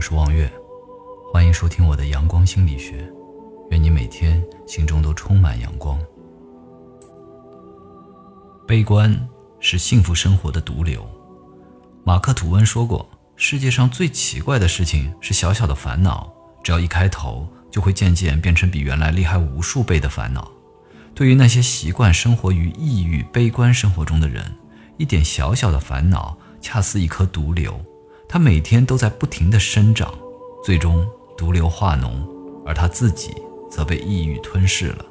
我是望月，欢迎收听我的阳光心理学。愿你每天心中都充满阳光。悲观是幸福生活的毒瘤。马克·吐温说过：“世界上最奇怪的事情是小小的烦恼，只要一开头，就会渐渐变成比原来厉害无数倍的烦恼。”对于那些习惯生活于抑郁、悲观生活中的人，一点小小的烦恼恰似一颗毒瘤，它每天都在不停地生长，最终毒瘤化脓，而他自己则被抑郁吞噬了。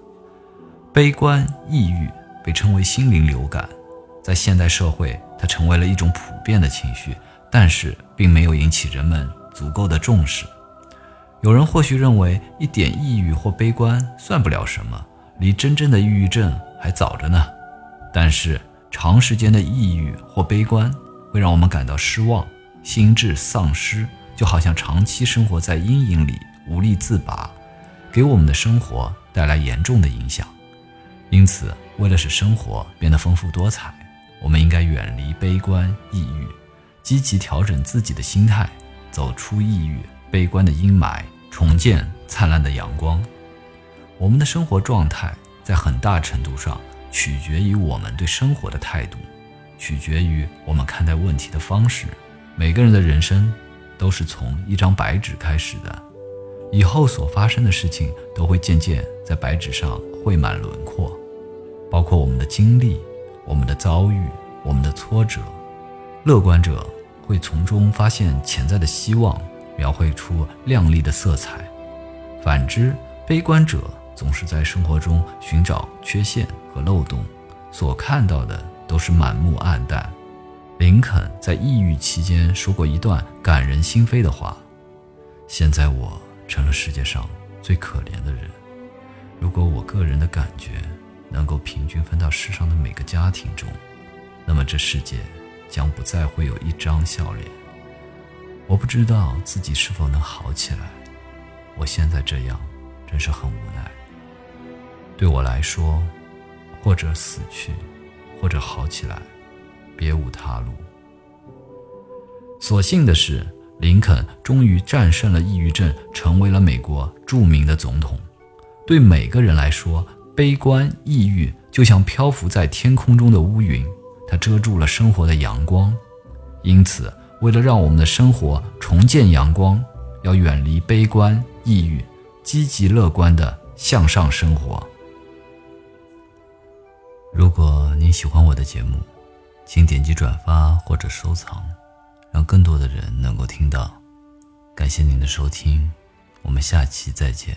悲观、抑郁被称为心灵流感，在现代社会，它成为了一种普遍的情绪，但是并没有引起人们足够的重视。有人或许认为，一点抑郁或悲观算不了什么。离真正的抑郁症还早着呢，但是长时间的抑郁或悲观会让我们感到失望、心智丧失，就好像长期生活在阴影里无力自拔，给我们的生活带来严重的影响。因此，为了使生活变得丰富多彩，我们应该远离悲观、抑郁，积极调整自己的心态，走出抑郁、悲观的阴霾，重见灿烂的阳光。我们的生活状态在很大程度上取决于我们对生活的态度，取决于我们看待问题的方式。每个人的人生都是从一张白纸开始的，以后所发生的事情都会渐渐在白纸上绘满轮廓，包括我们的经历、我们的遭遇、我们的挫折。乐观者会从中发现潜在的希望，描绘出亮丽的色彩；反之，悲观者。总是在生活中寻找缺陷和漏洞，所看到的都是满目暗淡。林肯在抑郁期间说过一段感人心扉的话：“现在我成了世界上最可怜的人。如果我个人的感觉能够平均分到世上的每个家庭中，那么这世界将不再会有一张笑脸。我不知道自己是否能好起来。我现在这样，真是很无奈。”对我来说，或者死去，或者好起来，别无他路。所幸的是，林肯终于战胜了抑郁症，成为了美国著名的总统。对每个人来说，悲观、抑郁就像漂浮在天空中的乌云，它遮住了生活的阳光。因此，为了让我们的生活重见阳光，要远离悲观、抑郁，积极乐观的向上生活。如果您喜欢我的节目，请点击转发或者收藏，让更多的人能够听到。感谢您的收听，我们下期再见。